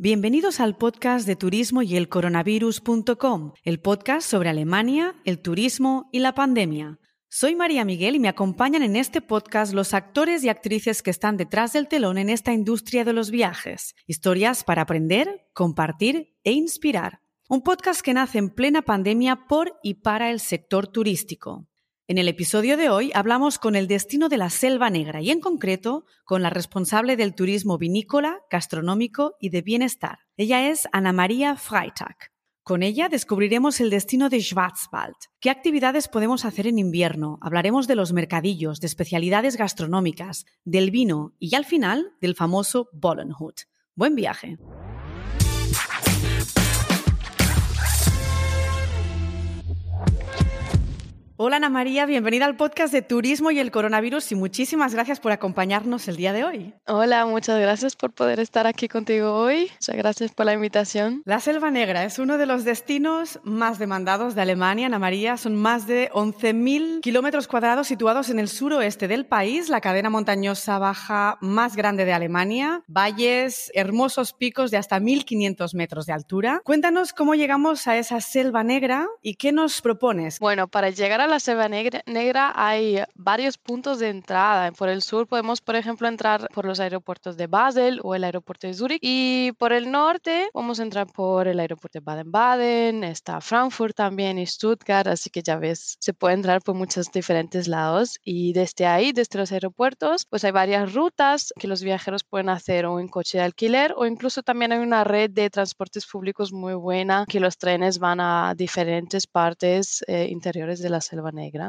Bienvenidos al podcast de turismo y el coronavirus.com, el podcast sobre Alemania, el turismo y la pandemia. Soy María Miguel y me acompañan en este podcast los actores y actrices que están detrás del telón en esta industria de los viajes. Historias para aprender, compartir e inspirar. Un podcast que nace en plena pandemia por y para el sector turístico. En el episodio de hoy hablamos con el destino de la Selva Negra y en concreto con la responsable del turismo vinícola, gastronómico y de bienestar. Ella es Ana María Freitag. Con ella descubriremos el destino de Schwarzwald. ¿Qué actividades podemos hacer en invierno? Hablaremos de los mercadillos, de especialidades gastronómicas, del vino y al final del famoso Bollenhut. Buen viaje. Hola Ana María, bienvenida al podcast de Turismo y el Coronavirus y muchísimas gracias por acompañarnos el día de hoy. Hola, muchas gracias por poder estar aquí contigo hoy. Muchas gracias por la invitación. La Selva Negra es uno de los destinos más demandados de Alemania, Ana María. Son más de 11.000 kilómetros cuadrados situados en el suroeste del país, la cadena montañosa baja más grande de Alemania, valles, hermosos picos de hasta 1.500 metros de altura. Cuéntanos cómo llegamos a esa Selva Negra y qué nos propones. Bueno, para llegar a la Selva Negra, hay varios puntos de entrada. Por el sur podemos, por ejemplo, entrar por los aeropuertos de Basel o el aeropuerto de Zurich. Y por el norte vamos a entrar por el aeropuerto de Baden-Baden, está Frankfurt también y Stuttgart, así que ya ves, se puede entrar por muchos diferentes lados. Y desde ahí, desde los aeropuertos, pues hay varias rutas que los viajeros pueden hacer o en coche de alquiler o incluso también hay una red de transportes públicos muy buena que los trenes van a diferentes partes eh, interiores de la selva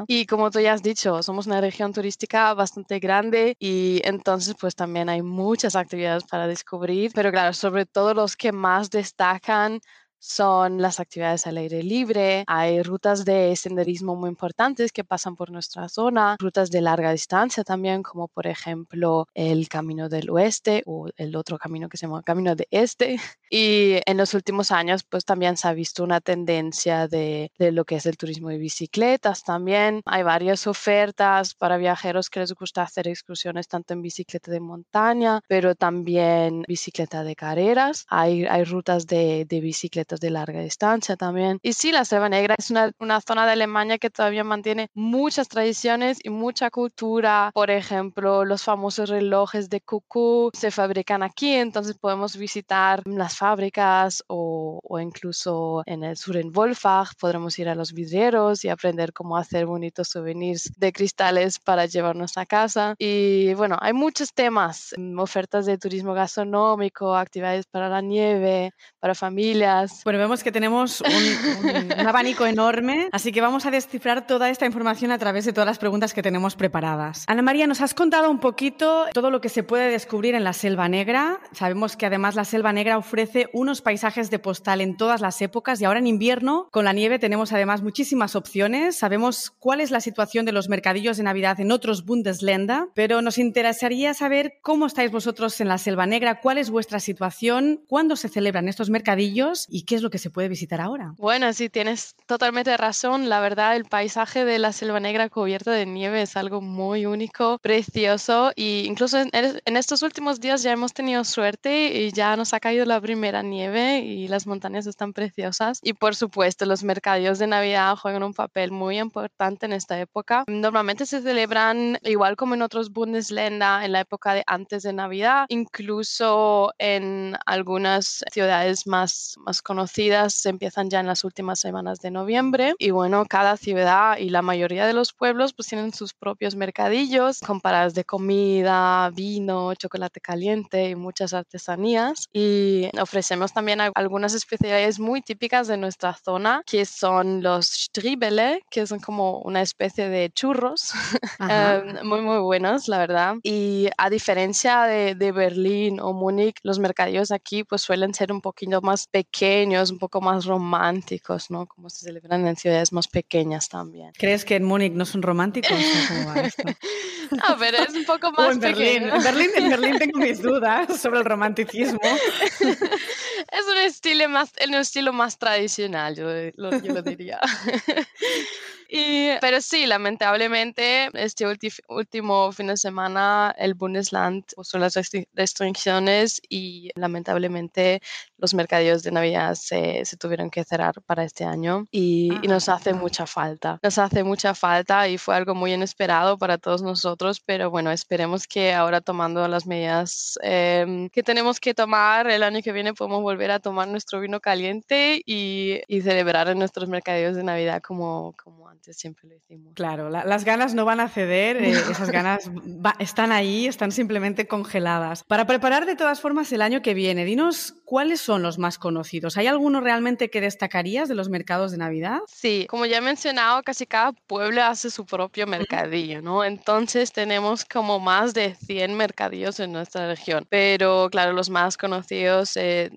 Y como tú ya has dicho, somos una región turística bastante grande y entonces pues también hay muchas actividades para descubrir, pero claro, sobre todo los que más destacan son las actividades al aire libre, hay rutas de senderismo muy importantes que pasan por nuestra zona, rutas de larga distancia también, como por ejemplo el Camino del Oeste o el otro camino que se llama Camino de Este. Y en los últimos años, pues también se ha visto una tendencia de, de lo que es el turismo de bicicletas también. Hay varias ofertas para viajeros que les gusta hacer excursiones tanto en bicicleta de montaña, pero también bicicleta de carreras. Hay, hay rutas de, de bicicleta de larga distancia también. Y sí, la Selva Negra es una, una zona de Alemania que todavía mantiene muchas tradiciones y mucha cultura. Por ejemplo, los famosos relojes de cucú se fabrican aquí, entonces podemos visitar las fábricas o, o incluso en el sur en Wolfach podremos ir a los vidrieros y aprender cómo hacer bonitos souvenirs de cristales para llevarnos a casa. Y bueno, hay muchos temas, mm, ofertas de turismo gastronómico, actividades para la nieve, para familias, bueno, vemos que tenemos un, abanico enorme, así que vamos a descifrar toda esta información a través de todas las preguntas que tenemos preparadas. Ana María, nos has contado un poquito todo lo que se puede descubrir en la Selva Negra. Sabemos que además la Selva Negra ofrece unos paisajes de postal en todas las épocas y ahora en invierno, con la nieve, tenemos además muchísimas opciones. Sabemos cuál es la situación de los mercadillos de Navidad en otros Bundesländer, pero nos interesaría saber cómo estáis vosotros en la Selva Negra, cuál es vuestra situación, cuándo se celebran estos mercadillos y qué es lo que se puede visitar ahora. Bueno, sí, tienes totalmente razón. La verdad, el paisaje de la Selva Negra cubierto de nieve es algo muy único, precioso y incluso en, en estos últimos días ya hemos tenido suerte y ya nos ha caído la primera nieve y las montañas están preciosas. Y por supuesto, los mercadillos de Navidad juegan un papel muy importante en esta época. Normalmente se celebran igual como en otros Bundesländer en la época de antes de Navidad, incluso en algunas ciudades más, más conocidas conocidas empiezan ya en las últimas semanas de noviembre y bueno, cada ciudad y la mayoría de los pueblos pues tienen sus propios mercadillos con paradas de comida, vino, chocolate caliente y muchas artesanías. Y ofrecemos también algunas especialidades muy típicas de nuestra zona que son los Stribele, que son como una especie de churros em, muy muy buenos la verdad. Y a diferencia de, de Berlín o Múnich los mercadillos aquí pues suelen ser un poquito más pequeños un poco más románticos, ¿no? Como se celebran en ciudades más pequeñas también. ¿Crees que en Múnich no son románticos? A ver, es un poco más en Berlín. En Berlín, en Berlín tengo mis dudas sobre el romanticismo. es un estilo más, un estilo más tradicional, yo yo lo diría. pero sí, lamentablemente, este último fin de semana el Bundesland puso las restricciones y lamentablemente los mercadillos de Navidad se, se tuvieron que cerrar para este año y, y, nos hace mucha falta. Nos hace mucha falta y fue algo muy inesperado para todos nosotros, pero bueno, esperemos que ahora tomando las medidas em, que tenemos que tomar el año que viene podemos volver a tomar nuestro vino caliente y, y celebrar en nuestros mercadillos de Navidad como, como antes siempre lo decimos. Claro, las ganas no van a ceder, eh, esas ganas están ahí, están simplemente congeladas. Para preparar de todas formas el año que viene, dinos cuáles son los más conocidos. ¿Hay alguno realmente que destacarías de los mercados de Navidad? Sí, como ya he mencionado, casi cada pueblo hace su propio mercadillo, ¿no? Entonces tenemos como más de 100 mercadillos en nuestra región, pero claro, los más conocidos se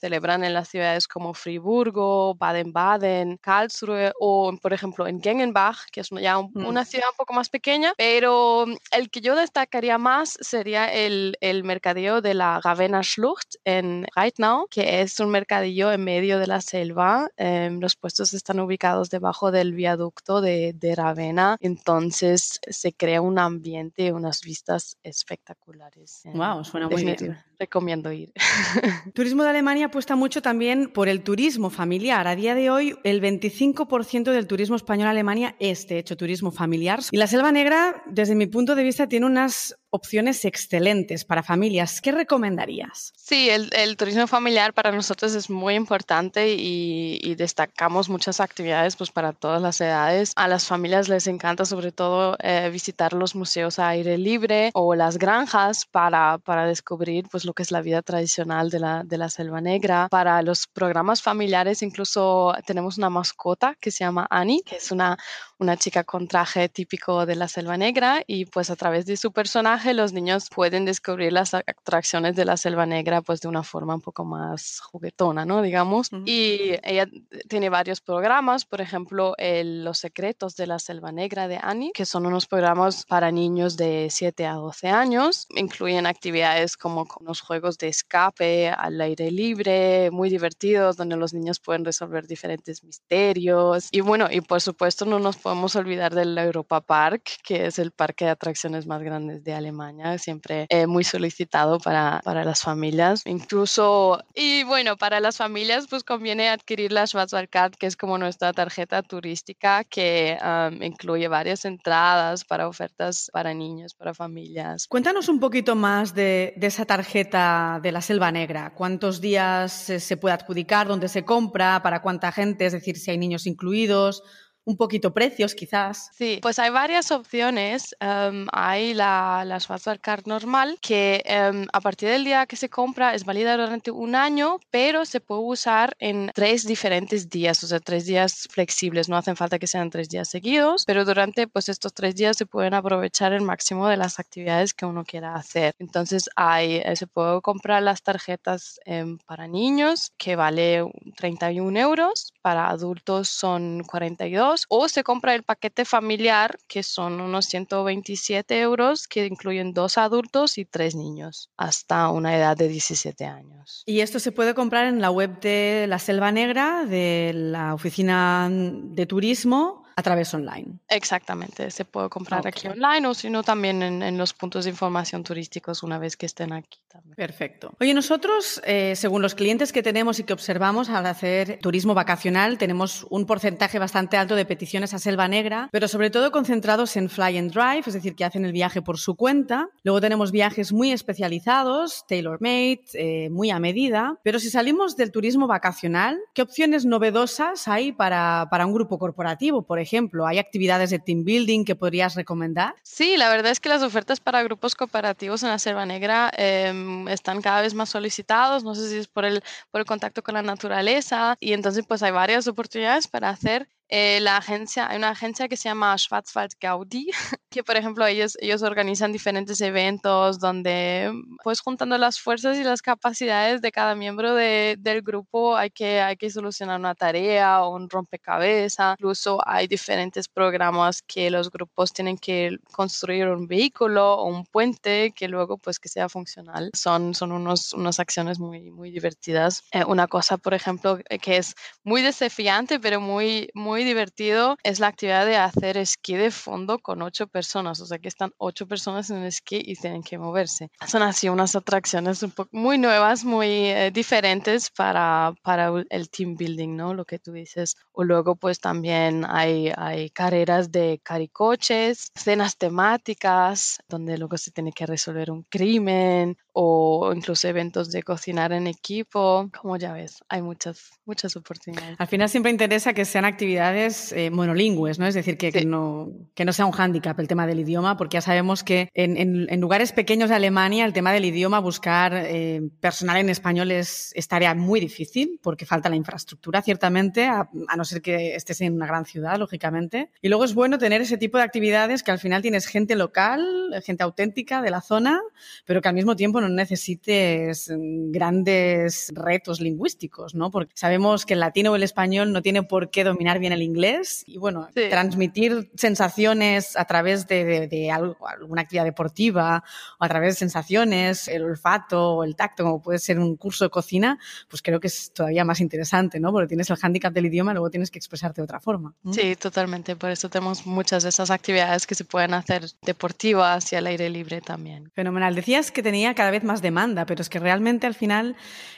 celebran en las ciudades como Friburgo, Baden-Baden, Karlsruhe o, por ejemplo, en Gengenbach, que es ya mm. una ciudad un poco más pequeña, pero el que yo destacaría más sería el, el mercadillo de la Ravenna Schlucht en Reitnau, que es un mercadillo en medio de la selva. Em, los puestos están ubicados debajo del viaducto de, de Ravenna, entonces se crea un ambiente, unas vistas espectaculares. Wow, suena muy bien. Recomiendo ir. Turismo de Alemania apuesta mucho también por el turismo familiar. A día de hoy, el 25% del turismo español Alemania es, de hecho, turismo familiar. Y la Selva Negra, desde mi punto de vista, tiene unas opciones excelentes para familias. ¿Qué recomendarías? Sí, el, turismo familiar para nosotros es muy importante y, destacamos muchas actividades pues, para todas las edades. A las familias les encanta sobre todo eh, visitar los museos a aire libre o las granjas para, para descubrir pues, lo que es la vida tradicional de la, de la selva negra. Para los programas familiares incluso tenemos una mascota que se llama Annie, que es una, una chica con traje típico de la selva negra y pues a través de su personaje los niños pueden descubrir las atracciones de la selva negra pues de una forma un poco más juguetona, ¿no? Digamos. Y ella tiene varios programas, por ejemplo, Los secretos de la selva negra de Annie, que son unos programas para niños de 7 a 12 años. Incluyen actividades como los juegos de escape al aire libre, muy divertidos, donde los niños pueden resolver diferentes misterios. Y bueno, y por supuesto no nos podemos olvidar del Europa Park, que es el parque de atracciones más grande de Alemania, siempre eh, muy solicitado para, para las familias. Incluso, y bueno, para las familias pues conviene adquirir la Schwarzwaldcard, que es como nuestra tarjeta turística que incluye varias entradas para ofertas para niños, para familias. Cuéntanos un poquito más de, de esa tarjeta de la Selva Negra. ¿Cuántos días se puede adjudicar? ¿Dónde se compra? ¿Para cuánta gente? Es decir, si hay niños incluidos un poquito precios quizás. Sí, pues hay varias opciones. Em, hay la, la Card normal que em, a partir del día que se compra es válida durante un año, pero se puede usar en tres diferentes días, o sea, tres días flexibles. No hacen falta que sean tres días seguidos, pero durante pues estos tres días se pueden aprovechar el máximo de las actividades que uno quiera hacer. Entonces hay, eh, se puede comprar las tarjetas em, para niños que vale 31 euros, para adultos son 42 o se compra el paquete familiar que son unos 127 euros que incluyen dos adultos y tres niños hasta una edad de 17 años. Y esto se puede comprar en la web de la Selva Negra, de la Oficina de Turismo a través online. Exactamente, se puede comprar aquí online o si no también en, los puntos de información turísticos una vez que estén aquí también. Perfecto. Oye, nosotros, eh, según los clientes que tenemos y que observamos al hacer turismo vacacional, tenemos un porcentaje bastante alto de peticiones a Selva Negra, pero sobre todo concentrados en fly and drive, es decir, que hacen el viaje por su cuenta. Luego tenemos viajes muy especializados, tailor-made, eh, muy a medida. Pero si salimos del turismo vacacional, ¿qué opciones novedosas hay para, para un grupo corporativo, por ejemplo? Ejemplo? ¿Hay actividades de team building que podrías recomendar? Sí, la verdad es que las ofertas para grupos cooperativos en la Selva Negra em, están cada vez más solicitados. No sé si es por el, por el contacto con la naturaleza y entonces pues hay varias oportunidades para hacer Eh, la agencia, hay una agencia que se llama Schwarzwald Gaudi, que por ejemplo ellos, ellos organizan diferentes eventos donde pues juntando las fuerzas y las capacidades de cada miembro de, del grupo hay que, hay que solucionar una tarea o un rompecabezas. Incluso hay diferentes programas que los grupos tienen que construir un vehículo o un puente que luego pues que sea funcional. Son, son unos, unas acciones muy, muy divertidas. Eh, una cosa, por ejemplo, que es muy desafiante pero muy, muy divertido es la actividad de hacer esquí de fondo con ocho personas. O sea que están ocho personas en el esquí y tienen que moverse. Son así unas atracciones muy nuevas, muy eh, diferentes para, para el team building, ¿no? Lo que tú dices. O luego pues también hay, hay carreras de caricoches, cenas temáticas, donde luego se tiene que resolver un crimen o incluso eventos de cocinar en equipo. Como ya ves, hay muchas, muchas oportunidades. Al final siempre interesa que sean actividades eh, monolingües, ¿no? Es decir, que, que, no, que no sea un hándicap el tema del idioma, porque ya sabemos que en, en, en lugares pequeños de Alemania el tema del idioma, buscar eh, personal en español es, es, tarea muy difícil, porque falta la infraestructura, ciertamente, a, a no ser que estés en una gran ciudad, lógicamente. Y luego es bueno tener ese tipo de actividades que al final tienes gente local, gente auténtica de la zona, pero que al mismo tiempo no necesites grandes retos lingüísticos, ¿no? Porque sabemos que el latino o el español no tiene por qué dominar bien el inglés y, bueno, sí. transmitir sensaciones a través de, de, de algo, alguna actividad deportiva o a través de sensaciones, el olfato o el tacto, como puede ser un curso de cocina, pues creo que es todavía más interesante, ¿no? Porque tienes el hándicap del idioma y luego tienes que expresarte de otra forma. Sí, totalmente. Por eso tenemos muchas de esas actividades que se pueden hacer deportivas y al aire libre también. Fenomenal. Decías que tenía cada vez más demanda, pero es que realmente al final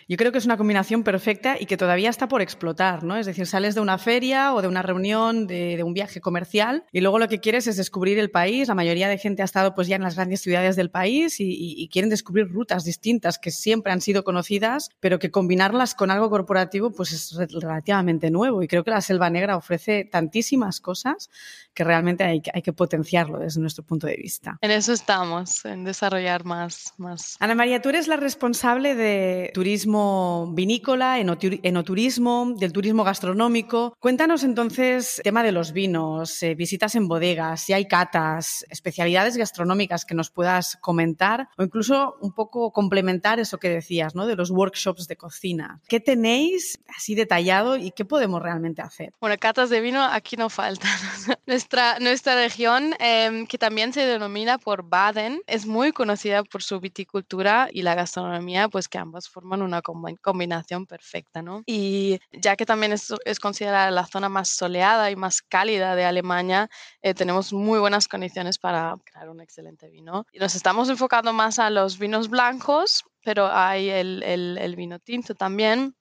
yo creo que es una combinación perfecta y que todavía está por explotar, ¿no? Es decir, sales de una feria o de una reunión, de, de, un viaje comercial y luego lo que quieres es descubrir el país. La mayoría de gente ha estado pues ya en las grandes ciudades del país y, y, y quieren descubrir rutas distintas que siempre han sido conocidas, pero que combinarlas con algo corporativo pues es relativamente nuevo y creo que la Selva Negra ofrece tantísimas cosas que realmente hay, hay que potenciarlo desde nuestro punto de vista. En eso estamos, en desarrollar más, más. Ana María, tú eres la responsable de turismo vinícola, enoturismo, del turismo gastronómico. Cuéntanos entonces tema de los vinos, eh, visitas en bodegas, si hay catas, especialidades gastronómicas que nos puedas comentar o incluso un poco complementar eso que decías, ¿no? De los workshops de cocina. ¿Qué tenéis así detallado y qué podemos realmente hacer? Bueno, catas de vino aquí no faltan. nuestra, nuestra región, eh, que también se denomina por Baden, es muy conocida por su viticultura y la gastronomía, pues que ambas forman una combinación perfecta, ¿no? Y ya que también es, es, considerada la zona más soleada y más cálida de Alemania, eh, tenemos muy buenas condiciones para crear un excelente vino. Y nos estamos enfocando más a los vinos blancos, pero hay el, el, vino tinto también.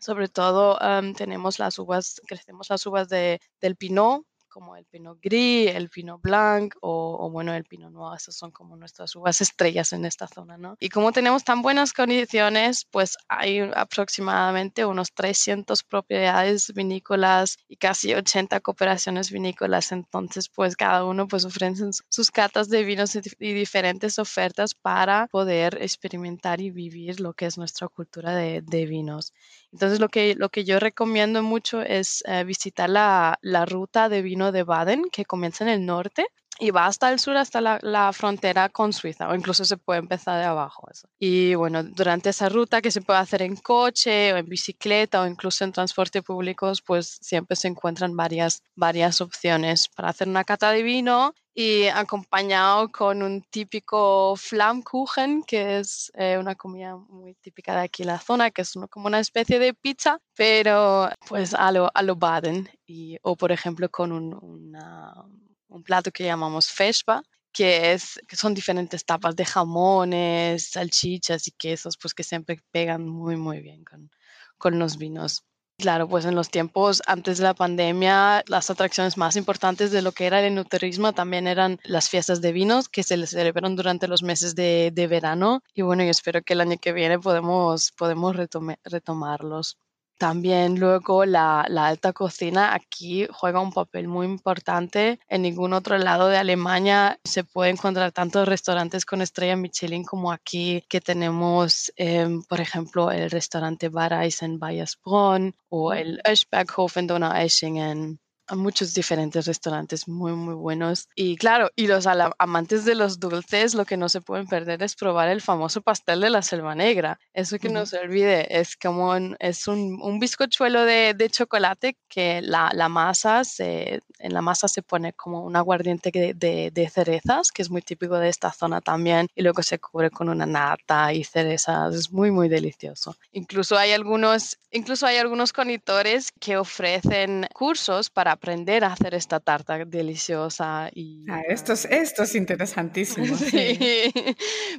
Sobre todo um, tenemos las uvas, crecemos las uvas de, del Pinot, como el Pinot Gris, el Pinot Blanc o, o, bueno, el Pinot Noir. Esas son como nuestras uvas estrellas en esta zona, ¿no? Y como tenemos tan buenas condiciones, pues hay aproximadamente unos 300 propiedades vinícolas y casi 80 cooperaciones vinícolas. Entonces, pues cada uno pues ofrecen sus catas de vinos y diferentes ofertas para poder experimentar y vivir lo que es nuestra cultura de, de vinos. Entonces, lo que, lo que yo recomiendo mucho es eh, visitar la, la ruta de vino de Baden, que comienza en el norte y va hasta el sur, hasta la, la, frontera con Suiza, o incluso se puede empezar de abajo. Eso. Y bueno, durante esa ruta que se puede hacer en coche o en bicicleta o incluso en transporte público, pues siempre se encuentran varias, varias opciones para hacer una cata de vino y acompañado con un típico Flammkuchen, que es eh, una comida muy típica de aquí la zona, que es como una especie de pizza, pero pues a lo, a lo Baden, y, o por ejemplo con un, una un plato que llamamos feshba, que, es, que son diferentes tapas de jamones, salchichas y quesos, pues que siempre pegan muy, muy bien con, con los vinos. Claro, pues en los tiempos antes de la pandemia, las atracciones más importantes de lo que era el enoturismo también eran las fiestas de vinos que se les celebran durante los meses de, de verano. Y bueno, yo espero que el año que viene podemos, podemos retome, retomarlos. También luego la, la, alta cocina aquí juega un papel muy importante. En ningún otro lado de Alemania se puede encontrar tantos restaurantes con estrella Michelin como aquí, que tenemos, eh, por ejemplo, el restaurante Bareis en Bayersbronn o el Öschberghof en Donaueschingen. Muchos diferentes restaurantes muy, muy buenos. Y claro, y los amantes de los dulces, lo que no se pueden perder es probar el famoso pastel de la selva negra. Eso que no se olvide, es como es un, un bizcochuelo de, de, chocolate que la, la, masa, se, en la masa se pone como un aguardiente de, de, cerezas, que es muy típico de esta zona también, y luego se cubre con una nata y cerezas. Es muy, muy delicioso. Incluso hay algunos, incluso hay algunos conitores que ofrecen cursos para aprender a hacer esta tarta deliciosa. Y, ah, esto, es, esto es interesantísimo. Sí.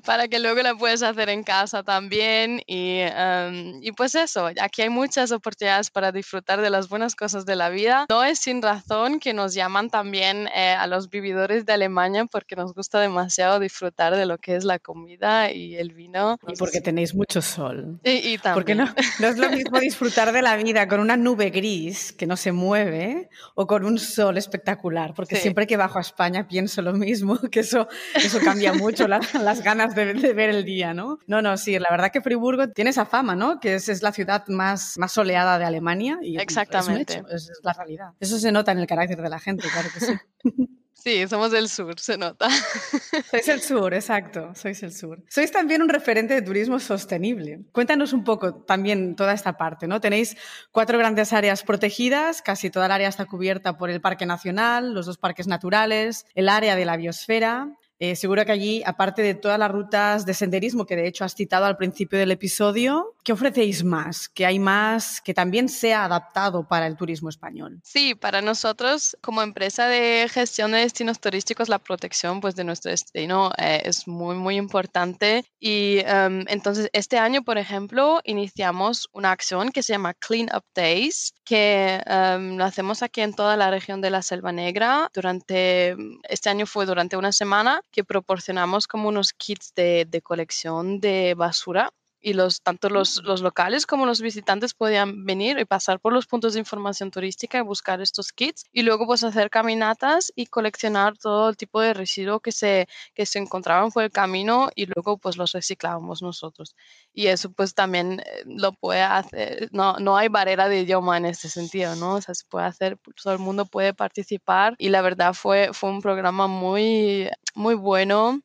para que luego la puedas hacer en casa también. Y, em, y pues eso, aquí hay muchas oportunidades para disfrutar de las buenas cosas de la vida. No es sin razón que nos llaman también eh, a los vividores de Alemania porque nos gusta demasiado disfrutar de lo que es la comida y el vino. Y porque tenéis mucho sol. Y, también. Porque no, no es lo mismo disfrutar de la vida con una nube gris que no se mueve o con un sol espectacular, porque siempre que bajo a España pienso lo mismo, que eso, eso cambia mucho las ganas de, ver el día, ¿no? No, no, sí, la verdad que Friburgo tiene esa fama, ¿no? Que es, es la ciudad más, más soleada de Alemania. Y Exactamente. Es, es la realidad. Eso se nota en el carácter de la gente, claro que sí. Sí, somos del sur, se nota. Sois el sur, exacto, sois el sur. Sois también un referente de turismo sostenible. Cuéntanos un poco también toda esta parte, ¿no? Tenéis cuatro grandes áreas protegidas, casi toda el área está cubierta por el Parque Nacional, los dos parques naturales, el área de la biosfera, eh, seguro que allí, aparte de todas las rutas de senderismo que de hecho has citado al principio del episodio, ¿qué ofrecéis más? ¿Que hay más que también sea adaptado para el turismo español? Sí, para nosotros como empresa de gestión de destinos turísticos, la protección pues, de nuestro destino eh, es muy, muy importante. Y em, entonces este año, por ejemplo, iniciamos una acción que se llama Clean Up Days, que em, lo hacemos aquí en toda la región de la Selva Negra. Durante, este año fue durante una semana que proporcionamos como unos kits de, de colección de basura y los, tanto los, los, locales como los visitantes podían venir y pasar por los puntos de información turística y buscar estos kits y luego pues hacer caminatas y coleccionar todo el tipo de residuo que se, que se encontraban por el camino y luego pues los reciclábamos nosotros. Y eso pues también eh, lo puede hacer, no, no hay barrera de idioma en ese sentido, ¿no? O sea, se puede hacer, todo el mundo puede participar y la verdad fue, fue un programa muy, muy bueno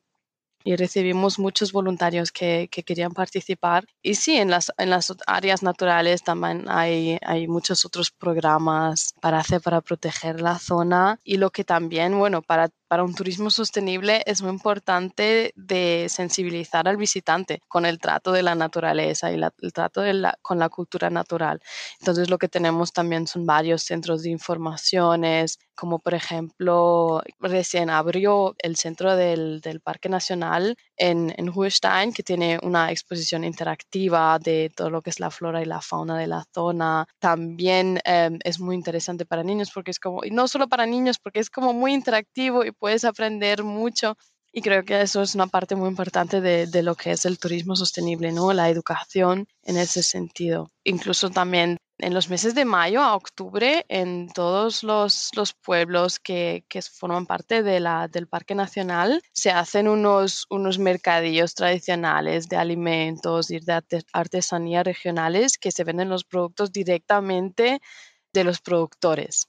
y recibimos muchos voluntarios que, que, querían participar. Y sí, en las, en las áreas naturales también hay, hay muchos otros programas para hacer, para proteger la zona y lo que también, bueno, para para un turismo sostenible es muy importante de sensibilizar al visitante con el trato de la naturaleza y el trato con la cultura natural. Entonces lo que tenemos también son varios centros de informaciones, como por ejemplo recién abrió el centro del Parque Nacional en, en Huestein, que tiene una exposición interactiva de todo lo que es la flora y la fauna de la zona. También em, es muy interesante para niños porque es como, y no solo para niños, porque es como muy interactivo y puedes aprender mucho. Y creo que eso es una parte muy importante de, de, lo que es el turismo sostenible, ¿no? La educación en ese sentido. Incluso también en los meses de mayo a octubre, en todos los, los pueblos que, que, forman parte de la, del Parque Nacional, se hacen unos, unos mercadillos tradicionales de alimentos y de artesanía regionales que se venden los productos directamente de los productores.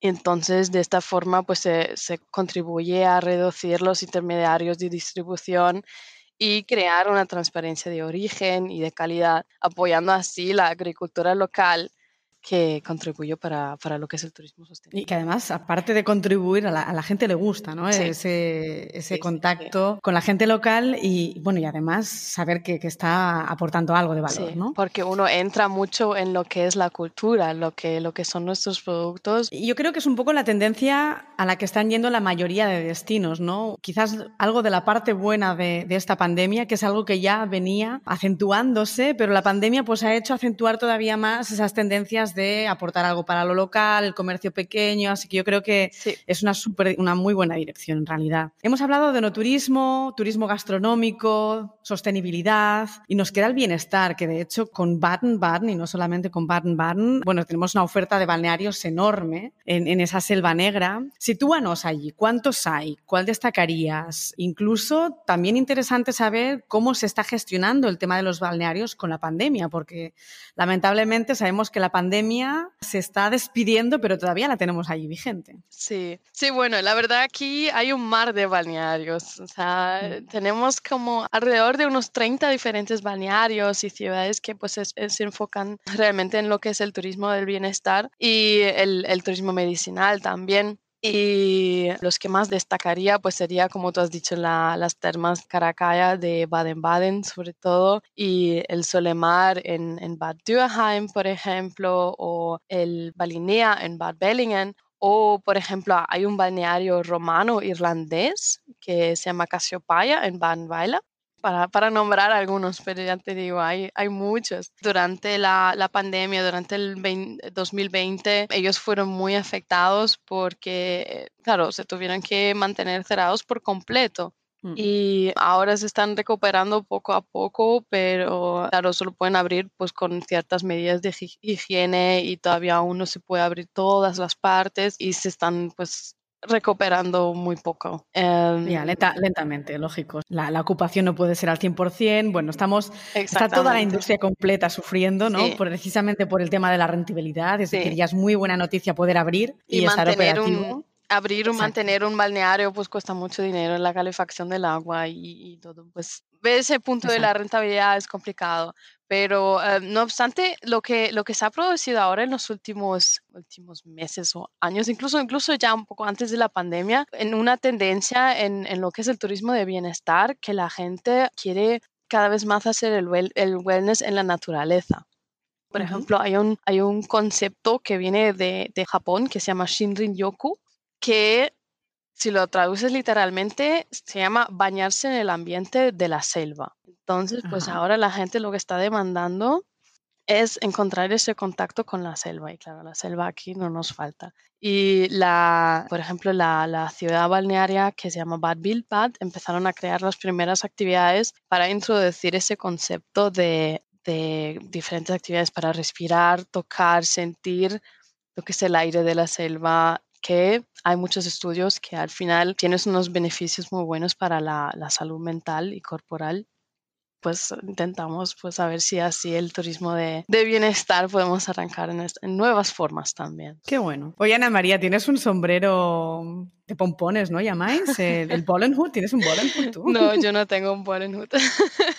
Entonces, de esta forma, pues se, contribuye a reducir los intermediarios de distribución y crear una transparencia de origen y de calidad, apoyando así la agricultura local que contribuyó para, para, lo que es el turismo sostenible. Y que además, aparte de contribuir, a la, a la gente le gusta, ¿no? Ese, ese contacto con la gente local y, bueno, y además saber que, que está aportando algo de valor, ¿no? Porque uno entra mucho en lo que es la cultura, lo que, lo que son nuestros productos. Y yo creo que es un poco la tendencia a la que están yendo la mayoría de destinos, ¿no? Quizás algo de la parte buena de, de esta pandemia, que es algo que ya venía acentuándose, pero la pandemia pues ha hecho acentuar todavía más esas tendencias de aportar algo para lo local, el comercio pequeño, así que yo creo que es una, super, una muy buena dirección en realidad. Hemos hablado de no turismo, turismo gastronómico, sostenibilidad y nos queda el bienestar, que de hecho con Baden-Baden y no solamente con Baden-Baden, bueno, tenemos una oferta de balnearios enorme en, en esa selva negra. Sitúanos allí, ¿cuántos hay? ¿Cuál destacarías? Incluso también interesante saber cómo se está gestionando el tema de los balnearios con la pandemia, porque lamentablemente sabemos que la pandemia pandemia se está despidiendo, pero todavía la tenemos ahí vigente. Sí, sí, bueno, la verdad aquí hay un mar de balnearios. O sea, mm. tenemos como alrededor de unos 30 diferentes balnearios y ciudades que pues se enfocan realmente en lo que es el turismo del bienestar y el, el turismo medicinal también. Y los que más destacaría, pues sería, como tú has dicho, las termas Caracalla de Baden-Baden, sobre todo, y el Solemar en, Bad Dürheim, por ejemplo, o el Balinea en Bad Bellingen, o, por ejemplo, hay un balneario romano irlandés que se llama Casiopaya en Baden-Weiler para, para, nombrar algunos, pero ya te digo, hay, hay muchos. Durante la, la pandemia, durante el 2020, ellos fueron muy afectados porque, claro, se tuvieron que mantener cerrados por completo. Mm. Y ahora se están recuperando poco a poco, pero claro, solo pueden abrir pues con ciertas medidas de higiene y todavía aún no se puede abrir todas las partes y se están pues recuperando muy poco. Em, ya, lentamente, lógico. La, ocupación no puede ser al 100%. Bueno, estamos, está toda la industria completa sufriendo, ¿no? precisamente por el tema de la rentabilidad. Es decir, ya es muy buena noticia poder abrir y, estar operativo. abrir o mantener un balneario pues cuesta mucho dinero la calefacción del agua y, todo. Pues ese punto de la rentabilidad es complicado. Pero eh, no obstante, lo que, lo que se ha producido ahora en los últimos, últimos meses o años, incluso, incluso ya un poco antes de la pandemia, en una tendencia en, en lo que es el turismo de bienestar, que la gente quiere cada vez más hacer el, el wellness en la naturaleza. Por ejemplo, hay un, hay un concepto que viene de, de Japón que se llama Shinrin Yoku, que si lo traduces literalmente, se llama bañarse en el ambiente de la selva. Entonces, pues ahora la gente lo que está demandando es encontrar ese contacto con la selva. Y claro, la selva aquí no nos falta. Y la, por ejemplo, la, la ciudad balnearia que se llama Bad Wildbad empezaron a crear las primeras actividades para introducir ese concepto de, de diferentes actividades para respirar, tocar, sentir lo que es el aire de la selva, que hay muchos estudios que al final tienes unos beneficios muy buenos para la, la salud mental y corporal pues intentamos pues a ver si así el turismo de, de bienestar podemos arrancar en, en, nuevas formas también. Qué bueno. Oye Ana María, tienes un sombrero de pompones, ¿no? ¿Llamáis? ¿El, el Bollenhut? ¿Tienes un Bollenhut tú? No, yo no tengo un Bollenhut.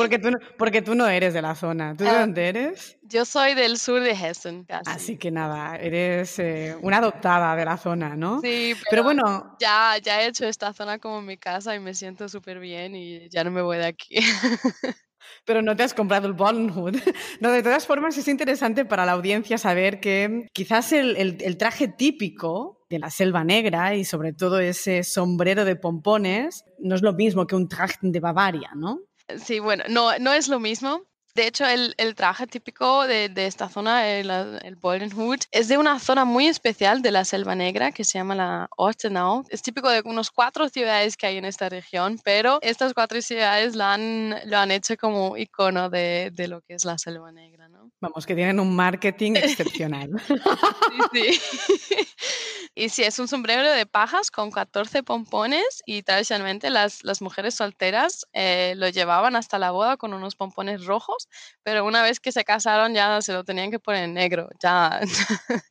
Porque tú, porque tú no eres de la zona. ¿Tú de ah, dónde eres? Yo soy del sur de Hessen. Así que nada, eres eh, una adoptada de la zona, ¿no? Sí, pero, bueno. Ya, ya he hecho esta zona como mi casa y me siento súper bien y ya no me voy de aquí. pero no te has comprado el Bollenhood. No, de todas formas es interesante para la audiencia saber que quizás el, el, traje típico de la selva negra y sobre todo ese sombrero de pompones no es lo mismo que un traje de Bavaria, ¿no? Sí, bueno, no, no es lo mismo. De hecho, el, el traje típico de, de esta zona, el, el Hood, es de una zona muy especial de la Selva Negra que se llama la Ortenau. Es típico de unos cuatro ciudades que hay en esta región, pero estas cuatro ciudades lo han, lo han hecho como icono de, de lo que es la Selva Negra, ¿no? Vamos, que tienen un marketing excepcional. sí, sí. Y sí, es un sombrero de pajas con 14 pompones y tradicionalmente las, las mujeres solteras eh, lo llevaban hasta la boda con unos pompones rojos, pero una vez que se casaron ya se lo tenían que poner en negro, ya.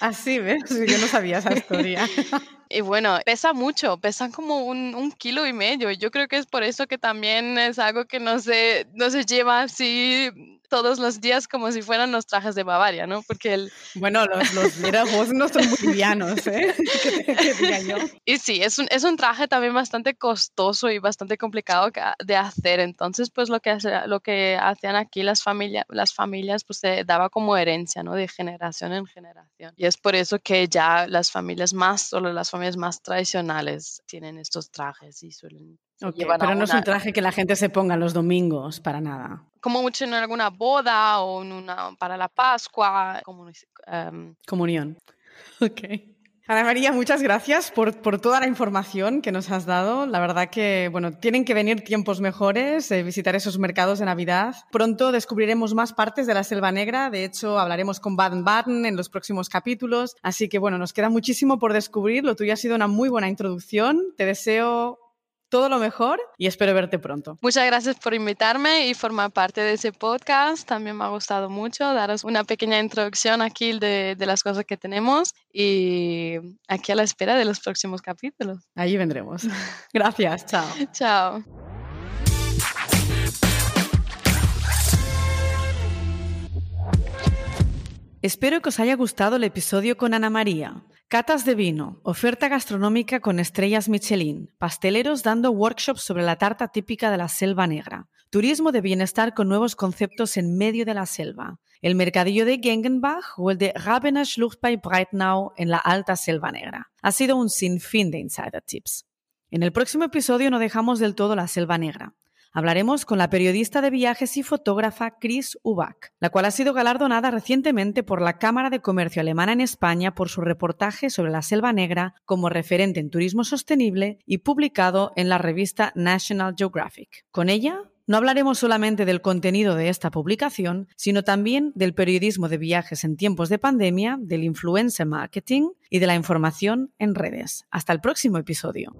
Así, ¿ves? Yo no sabía esa historia. Y bueno, pesa mucho, pesa como un, un, kilo y medio. Yo creo que es por eso que también es algo que no se, no se lleva así todos los días como si fueran los trajes de Bavaria, ¿no? Porque el... Bueno, los, los no son muy livianos, ¿eh? Y sí, es un, es un traje también bastante costoso y bastante complicado de hacer. Entonces, pues lo que, lo que hacían aquí las, familias las familias, pues se daba como herencia, ¿no? De generación en generación. Y es por eso que ya las familias más, solo las familias más tradicionales tienen estos trajes y suelen pero no es un traje que la gente se ponga los domingos, para nada. Como mucho en alguna boda o en una, para la Pascua. Em, Comunión. Ok. Ana María, muchas gracias por, por, toda la información que nos has dado. La verdad que, bueno, tienen que venir tiempos mejores, eh, visitar esos mercados de Navidad. Pronto descubriremos más partes de la Selva Negra. De hecho, hablaremos con Baden-Baden en los próximos capítulos. Así que, bueno, nos queda muchísimo por descubrir. Lo tuyo ha sido una muy buena introducción. Te deseo todo lo mejor y espero verte pronto. Muchas gracias por invitarme y formar parte de ese podcast. También me ha gustado mucho daros una pequeña introducción aquí de, de las cosas que tenemos y aquí a la espera de los próximos capítulos. Allí vendremos. Gracias, chao. chao. Espero que os haya gustado el episodio con Ana María. Catas de vino, oferta gastronómica con estrellas Michelin, pasteleros dando workshops sobre la tarta típica de la Selva Negra, turismo de bienestar con nuevos conceptos en medio de la selva, el mercadillo de Gengenbach o el de Rabener Schlucht bei Breitnau en la Alta Selva Negra. Ha sido un sinfín de insider tips. En el próximo episodio no dejamos del todo la Selva Negra. Hablaremos con la periodista de viajes y fotógrafa Chris Ubach, la cual ha sido galardonada recientemente por la Cámara de Comercio Alemana en España por su reportaje sobre la Selva Negra como referente en turismo sostenible y publicado en la revista National Geographic. Con ella no hablaremos solamente del contenido de esta publicación, sino también del periodismo de viajes en tiempos de pandemia, del influencer marketing y de la información en redes. Hasta el próximo episodio.